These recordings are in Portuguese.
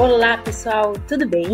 Olá, pessoal, tudo bem?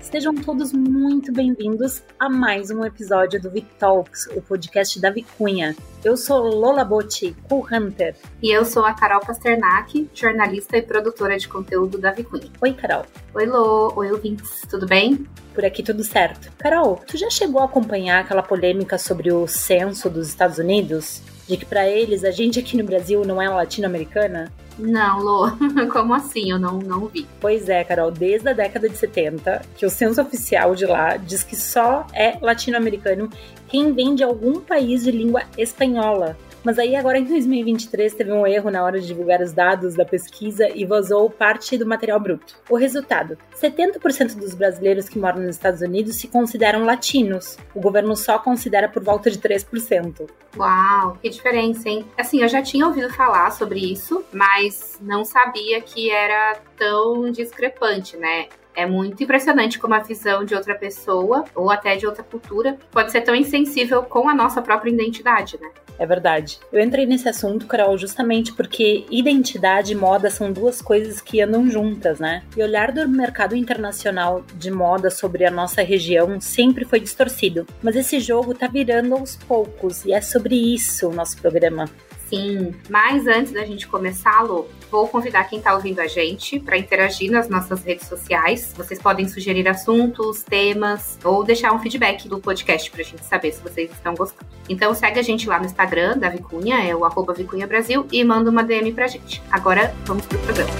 Sejam todos muito bem-vindos a mais um episódio do Vic Talks, o podcast da Vicunha. Eu sou Lola Botti, co-hunter. E eu sou a Carol Pasternak, jornalista e produtora de conteúdo da Vicunha. Oi, Carol. Oi, Lô. Oi, ouvintes. Tudo bem? Por aqui tudo certo. Carol, tu já chegou a acompanhar aquela polêmica sobre o censo dos Estados Unidos? De que para eles a gente aqui no Brasil não é latino-americana? Não, Lô, como assim? Eu não, não vi. Pois é, Carol, desde a década de 70, que o censo oficial de lá diz que só é latino-americano quem vem de algum país de língua espanhola. Mas aí agora em 2023 teve um erro na hora de divulgar os dados da pesquisa e vazou parte do material bruto. O resultado: 70% dos brasileiros que moram nos Estados Unidos se consideram latinos. O governo só considera por volta de 3%. Uau, que diferença, hein? Assim, eu já tinha ouvido falar sobre isso, mas não sabia que era tão discrepante, né? É muito impressionante como a visão de outra pessoa, ou até de outra cultura, pode ser tão insensível com a nossa própria identidade, né? É verdade. Eu entrei nesse assunto, Carol, justamente porque identidade e moda são duas coisas que andam juntas, né? E olhar do mercado internacional de moda sobre a nossa região sempre foi distorcido. Mas esse jogo tá virando aos poucos, e é sobre isso o nosso programa. Mas antes da gente começar, Lu, vou convidar quem está ouvindo a gente para interagir nas nossas redes sociais. Vocês podem sugerir assuntos, temas ou deixar um feedback do podcast para a gente saber se vocês estão gostando. Então segue a gente lá no Instagram da Vicunha, é o Vicunha Brasil, e manda uma DM pra gente. Agora vamos pro programa.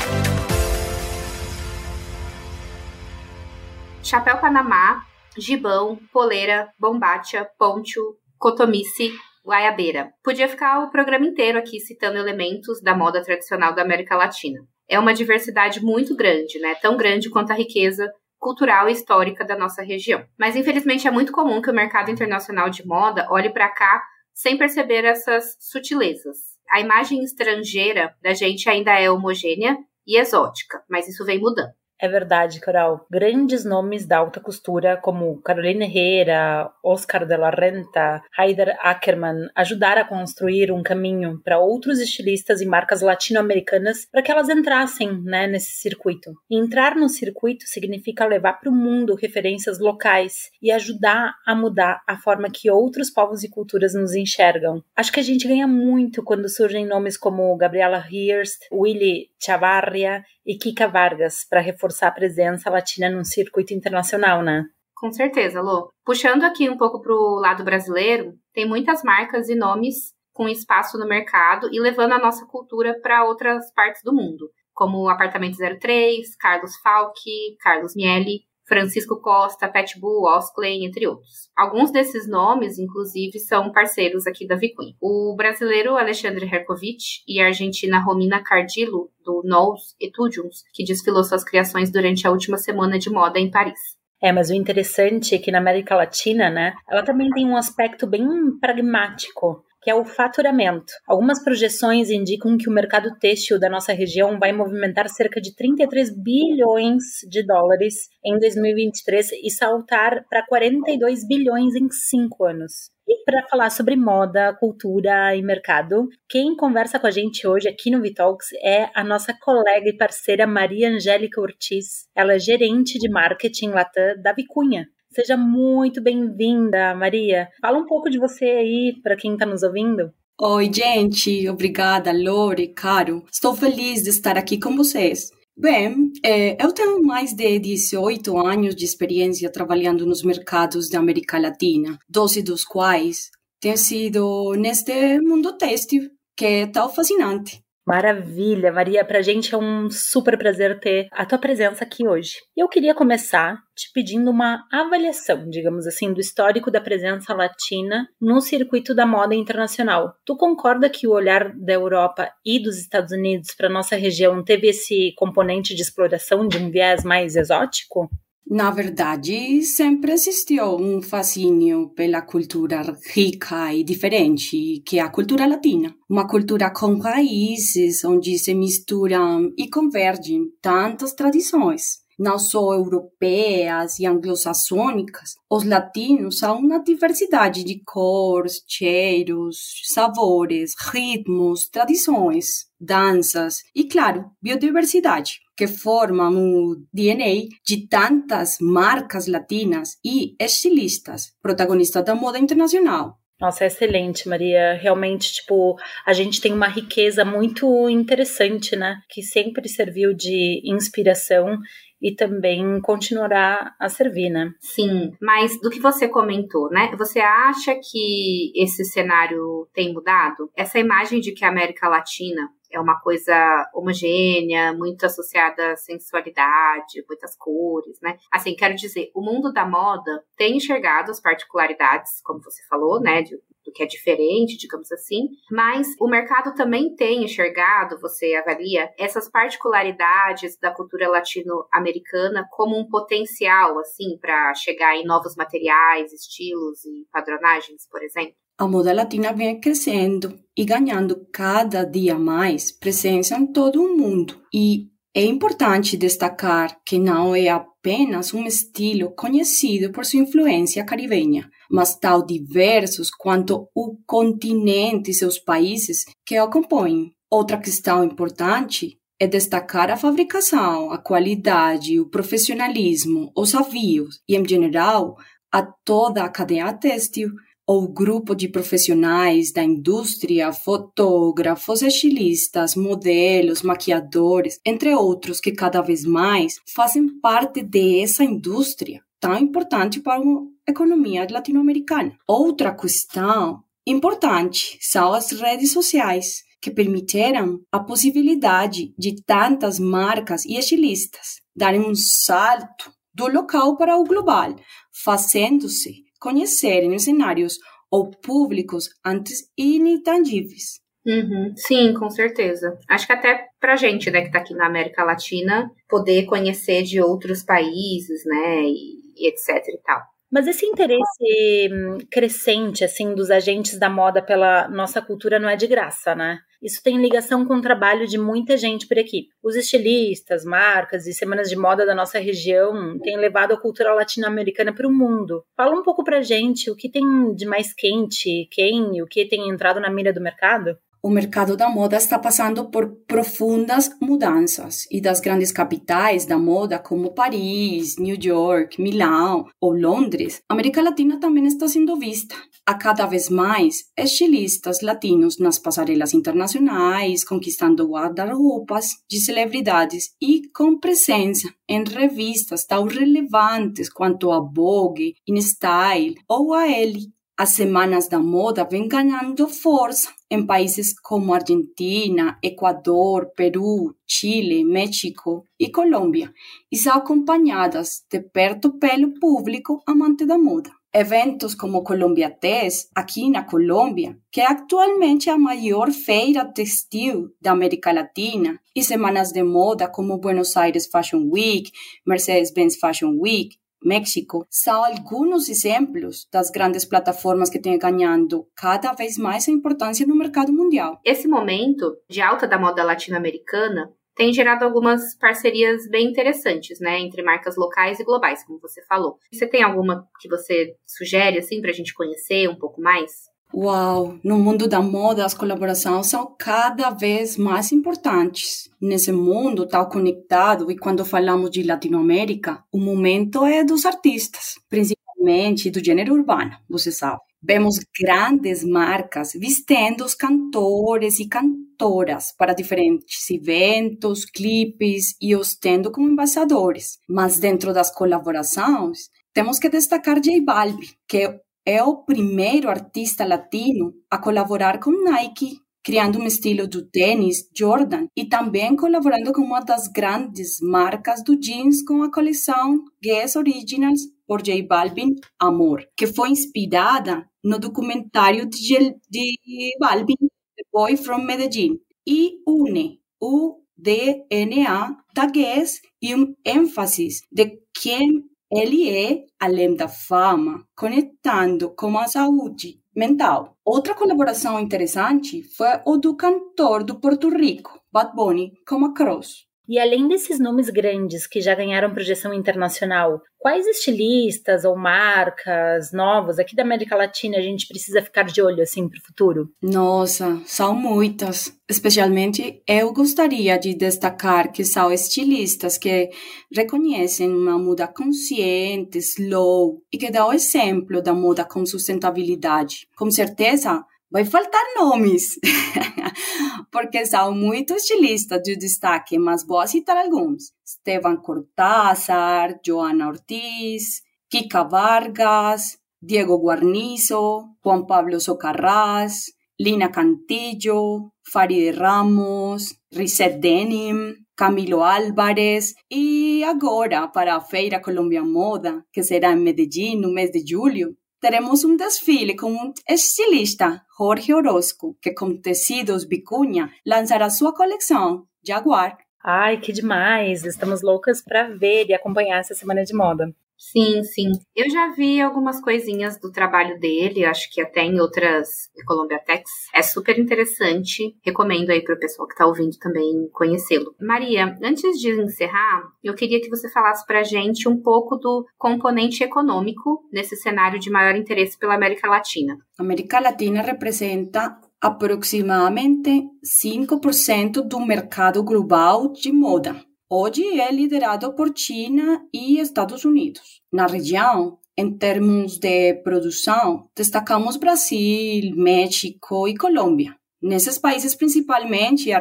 Chapéu Panamá, gibão, poleira, bombacha, poncho, cotomice, Guaiabeira. Podia ficar o programa inteiro aqui citando elementos da moda tradicional da América Latina. É uma diversidade muito grande, né? Tão grande quanto a riqueza cultural e histórica da nossa região. Mas infelizmente é muito comum que o mercado internacional de moda olhe para cá sem perceber essas sutilezas. A imagem estrangeira da gente ainda é homogênea e exótica, mas isso vem mudando. É verdade, Coral. Grandes nomes da alta costura, como Carolina Herrera, Oscar de la Renta, Haider Ackerman, ajudaram a construir um caminho para outros estilistas e marcas latino-americanas para que elas entrassem né, nesse circuito. Entrar no circuito significa levar para o mundo referências locais e ajudar a mudar a forma que outros povos e culturas nos enxergam. Acho que a gente ganha muito quando surgem nomes como Gabriela Hearst, Willy Chavarria e Kika Vargas para reforçar a presença latina no circuito internacional, né? Com certeza, Lô. Puxando aqui um pouco para o lado brasileiro, tem muitas marcas e nomes com espaço no mercado e levando a nossa cultura para outras partes do mundo, como Apartamento 03, Carlos Falck, Carlos Miele, Francisco Costa, Pet Bull, Oskley, entre outros. Alguns desses nomes, inclusive, são parceiros aqui da Vicunha. O brasileiro Alexandre Herkovich e a argentina Romina Cardillo, do Knowles Etudiums, que desfilou suas criações durante a última semana de moda em Paris. É, mas o interessante é que na América Latina, né, ela também tem um aspecto bem pragmático que é o faturamento. Algumas projeções indicam que o mercado têxtil da nossa região vai movimentar cerca de 33 bilhões de dólares em 2023 e saltar para 42 bilhões em cinco anos. E para falar sobre moda, cultura e mercado, quem conversa com a gente hoje aqui no Vitalks é a nossa colega e parceira Maria Angélica Ortiz. Ela é gerente de marketing Latam da Vicunha. Seja muito bem-vinda, Maria. Fala um pouco de você aí para quem está nos ouvindo. Oi, gente. Obrigada, Lore, Caro. Estou feliz de estar aqui com vocês. Bem, é, eu tenho mais de 18 anos de experiência trabalhando nos mercados da América Latina, 12 dos quais têm sido neste mundo têxtil, que é tão fascinante. Maravilha, Maria. Pra gente é um super prazer ter a tua presença aqui hoje. Eu queria começar te pedindo uma avaliação, digamos assim, do histórico da presença latina no circuito da moda internacional. Tu concorda que o olhar da Europa e dos Estados Unidos para nossa região teve esse componente de exploração de um viés mais exótico? Na verdade, sempre existiu um fascínio pela cultura rica e diferente, que é a cultura latina. Uma cultura com raízes, onde se misturam e convergem tantas tradições não só europeias e anglo-saxônicas, os latinos são uma diversidade de cores, cheiros, sabores, ritmos, tradições, danças e, claro, biodiversidade. Que formam o DNA de tantas marcas latinas e estilistas, protagonistas da moda internacional. Nossa, é excelente, Maria. Realmente, tipo, a gente tem uma riqueza muito interessante, né? Que sempre serviu de inspiração e também continuará a servir, né? Sim, mas do que você comentou, né? Você acha que esse cenário tem mudado? Essa imagem de que a América Latina é uma coisa homogênea, muito associada à sensualidade, muitas cores, né? Assim, quero dizer, o mundo da moda tem enxergado as particularidades, como você falou, né, de, do que é diferente, digamos assim, mas o mercado também tem enxergado, você avalia, essas particularidades da cultura latino-americana como um potencial, assim, para chegar em novos materiais, estilos e padronagens, por exemplo? A moda latina vem crescendo e ganhando cada dia mais presença em todo o mundo. E é importante destacar que não é apenas um estilo conhecido por sua influência caribenha, mas tão diversos quanto o continente e seus países que o compõem. Outra questão importante é destacar a fabricação, a qualidade, o profissionalismo, os avios e, em geral, a toda a cadeia têxtil ou grupo de profissionais da indústria, fotógrafos, estilistas, modelos, maquiadores, entre outros, que cada vez mais fazem parte dessa indústria tão importante para a economia latino-americana. Outra questão importante são as redes sociais, que permitiram a possibilidade de tantas marcas e estilistas darem um salto do local para o global, fazendo-se conhecerem os cenários ou públicos antes inintangíveis. Uhum. Sim, com certeza. Acho que até pra gente, né, que tá aqui na América Latina, poder conhecer de outros países, né, e, e etc e tal. Mas esse interesse hum, crescente, assim, dos agentes da moda pela nossa cultura não é de graça, né? Isso tem ligação com o trabalho de muita gente por aqui. Os estilistas, marcas e semanas de moda da nossa região têm levado a cultura latino-americana para o mundo. Fala um pouco pra gente o que tem de mais quente, quem e o que tem entrado na mira do mercado? O mercado da moda está passando por profundas mudanças e das grandes capitais da moda como Paris, New York, Milão ou Londres, a América Latina também está sendo vista. Há cada vez mais estilistas latinos nas passarelas internacionais, conquistando guarda-roupas de celebridades e com presença em revistas tão relevantes quanto a Vogue, InStyle ou a Elle. As semanas da moda vêm ganhando força em países como Argentina, Equador, Peru, Chile, México e Colômbia e são acompanhadas de perto pelo público amante da moda. Eventos como Colombia Test, aqui na Colômbia, que é atualmente a maior feira textil da América Latina, e semanas de moda como Buenos Aires Fashion Week, Mercedes-Benz Fashion Week, México, são alguns exemplos das grandes plataformas que têm ganhando cada vez mais importância no mercado mundial. Esse momento de alta da moda latino-americana tem gerado algumas parcerias bem interessantes, né, entre marcas locais e globais, como você falou. Você tem alguma que você sugere assim para a gente conhecer um pouco mais? Uau! No mundo da moda, as colaborações são cada vez mais importantes. Nesse mundo tão conectado, e quando falamos de Latinoamérica, o momento é dos artistas, principalmente do gênero urbano, você sabe. Vemos grandes marcas vestindo os cantores e cantoras para diferentes eventos, clipes e os tendo como embaixadores. Mas dentro das colaborações, temos que destacar J Balvin, que é o primeiro artista latino a colaborar com Nike, criando um estilo do tênis Jordan e também colaborando com uma das grandes marcas do jeans com a coleção Guess Originals por J Balvin Amor, que foi inspirada no documentário de, de Balvin, The Boy from Medellín, e une o DNA da Guess e um ênfase de quem ele é, além da fama, conectando com a saúde mental. Outra colaboração interessante foi o do cantor do Porto Rico, Bad Bunny, com a Cross. E além desses nomes grandes que já ganharam projeção internacional, quais estilistas ou marcas novas aqui da América Latina a gente precisa ficar de olho assim para o futuro? Nossa, são muitas. Especialmente eu gostaria de destacar que são estilistas que reconhecem uma moda consciente, slow e que dão exemplo da moda com sustentabilidade. Com certeza, vai faltar nomes, porque são muitos estilistas de destaque, mas vou citar alguns. Esteban Cortázar, Joana Ortiz, Kika Vargas, Diego Guarnizo, Juan Pablo Socarrás, Lina Cantillo, Farideh Ramos, Risset Denim, Camilo Álvarez e agora para Feira Colômbia Moda, que será em Medellín no mês de julho, teremos um desfile com um estilista, Jorge Orozco, que com tecidos Bicunha lançará sua coleção Jaguar. Ai, que demais! Estamos loucas para ver e acompanhar essa semana de moda. Sim, sim. Eu já vi algumas coisinhas do trabalho dele, acho que até em outras Columbia Techs. É super interessante. Recomendo aí para o pessoal que está ouvindo também conhecê-lo. Maria, antes de encerrar, eu queria que você falasse para a gente um pouco do componente econômico nesse cenário de maior interesse pela América Latina. A América Latina representa aproximadamente 5% do mercado global de moda. Hoje é liderado por China e Estados Unidos. Na região, em termos de produção, destacamos Brasil, México e Colômbia. Nesses países, principalmente, a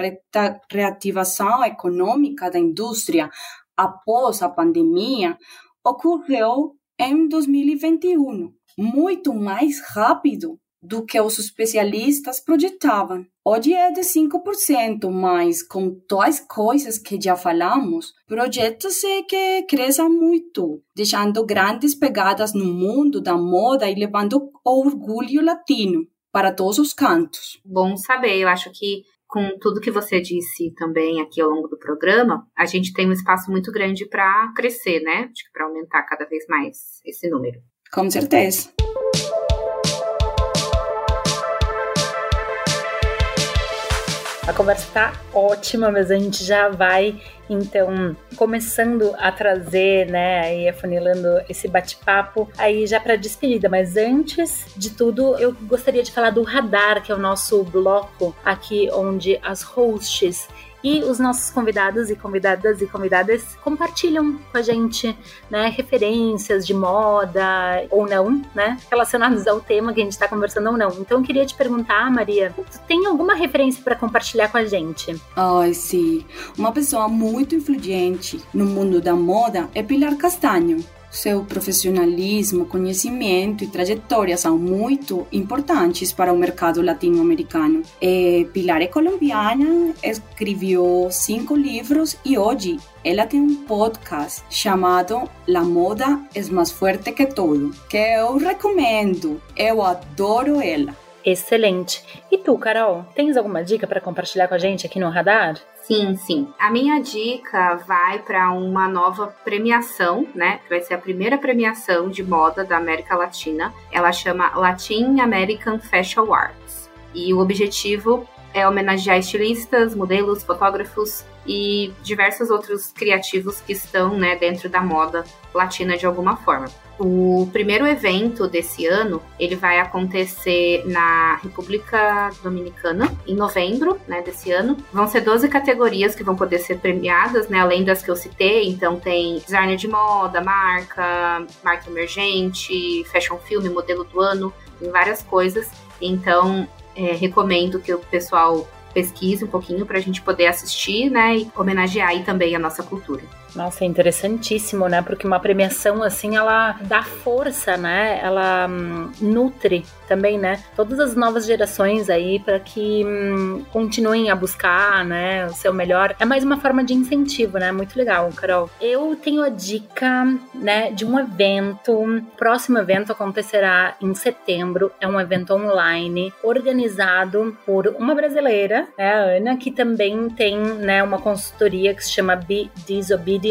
reativação econômica da indústria após a pandemia ocorreu em 2021, muito mais rápido do que os especialistas projetavam. Hoje é de 5%, mas com todas as coisas que já falamos, projeta-se que cresça muito, deixando grandes pegadas no mundo da moda e levando orgulho latino para todos os cantos. Bom saber, eu acho que com tudo que você disse também aqui ao longo do programa, a gente tem um espaço muito grande para crescer, né? Para aumentar cada vez mais esse número. Com certeza. A conversa tá ótima, mas a gente já vai então começando a trazer, né, e afunilando esse bate-papo aí já para despedida. Mas antes de tudo, eu gostaria de falar do Radar, que é o nosso bloco aqui onde as hosts e os nossos convidados e convidadas e convidadas compartilham com a gente, né, referências de moda ou não, né, relacionados ao tema que a gente está conversando ou não. Então eu queria te perguntar, Maria, tu tem alguma referência para compartilhar com a gente? Ai, sim. Uma pessoa muito influente no mundo da moda é Pilar Castanho. Seu profissionalismo, conhecimento e trajetória são muito importantes para o mercado latino-americano. Pilar é colombiana, escreveu cinco livros e hoje ela tem um podcast chamado La Moda é mais forte que tudo, que eu recomendo. Eu adoro ela. Excelente. E tu, Carol, tens alguma dica para compartilhar com a gente aqui no Radar? Sim, sim. A minha dica vai para uma nova premiação, né? Que vai ser a primeira premiação de moda da América Latina. Ela chama Latin American Fashion Awards. E o objetivo é homenagear estilistas, modelos, fotógrafos e diversos outros criativos que estão né, dentro da moda latina de alguma forma. O primeiro evento desse ano, ele vai acontecer na República Dominicana, em novembro, né, desse ano. Vão ser 12 categorias que vão poder ser premiadas, né, além das que eu citei. Então tem designer de moda, marca, marca emergente, fashion film, modelo do ano, tem várias coisas. Então, é, recomendo que o pessoal pesquise um pouquinho para a gente poder assistir, né, e homenagear aí também a nossa cultura. Nossa, é interessantíssimo, né? Porque uma premiação assim, ela dá força, né? Ela hum, nutre também, né? Todas as novas gerações aí para que hum, continuem a buscar, né? O seu melhor. É mais uma forma de incentivo, né? Muito legal, Carol. Eu tenho a dica, né? De um evento. O próximo evento acontecerá em setembro. É um evento online organizado por uma brasileira, né? A Ana, que também tem, né? Uma consultoria que se chama Be Disobedient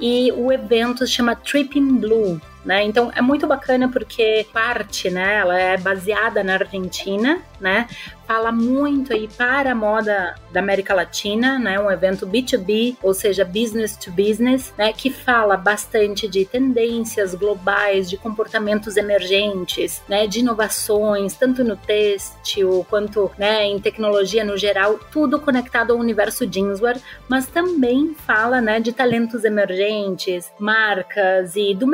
e o evento se chama Tripping Blue. Né? Então é muito bacana porque parte, né? Ela é baseada na Argentina, né? Fala muito aí para a moda da América Latina, né? Um evento B2B, ou seja, business to business, né? Que fala bastante de tendências globais, de comportamentos emergentes, né? De inovações, tanto no têxtil quanto, né? Em tecnologia no geral, tudo conectado ao universo jeanswear, mas também fala, né? De talentos emergentes, marcas e do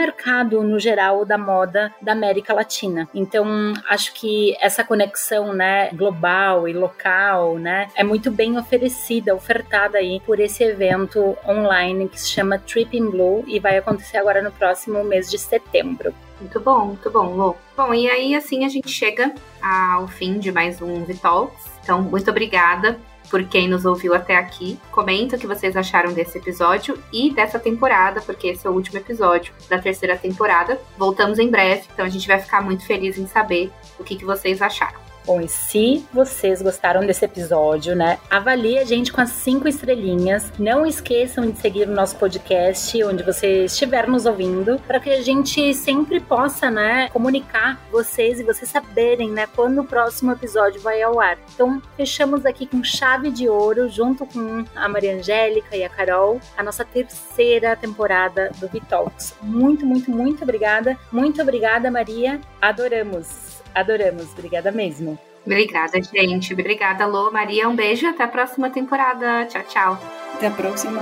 mercado no geral da moda da América Latina. Então, acho que essa conexão, né, global e local, né, é muito bem oferecida, ofertada aí por esse evento online que se chama Tripping Blue e vai acontecer agora no próximo mês de setembro. Muito bom, muito bom, Lô. Bom, e aí assim a gente chega ao fim de mais um Vitalks. Então, muito obrigada por quem nos ouviu até aqui. Comenta o que vocês acharam desse episódio e dessa temporada, porque esse é o último episódio da terceira temporada. Voltamos em breve, então a gente vai ficar muito feliz em saber o que, que vocês acharam. Bom, e se vocês gostaram desse episódio, né? Avalie a gente com as cinco estrelinhas. Não esqueçam de seguir o nosso podcast, onde você estiver nos ouvindo, para que a gente sempre possa, né, comunicar vocês e vocês saberem, né, quando o próximo episódio vai ao ar. Então, fechamos aqui com chave de ouro, junto com a Maria Angélica e a Carol, a nossa terceira temporada do Vitalks. Muito, muito, muito obrigada. Muito obrigada, Maria. Adoramos. Adoramos, obrigada mesmo. Obrigada, gente. Obrigada, Lô, Maria. Um beijo até a próxima temporada. Tchau, tchau. Até a próxima.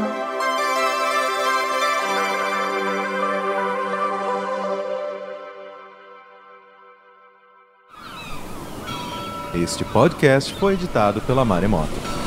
Este podcast foi editado pela Maremoto.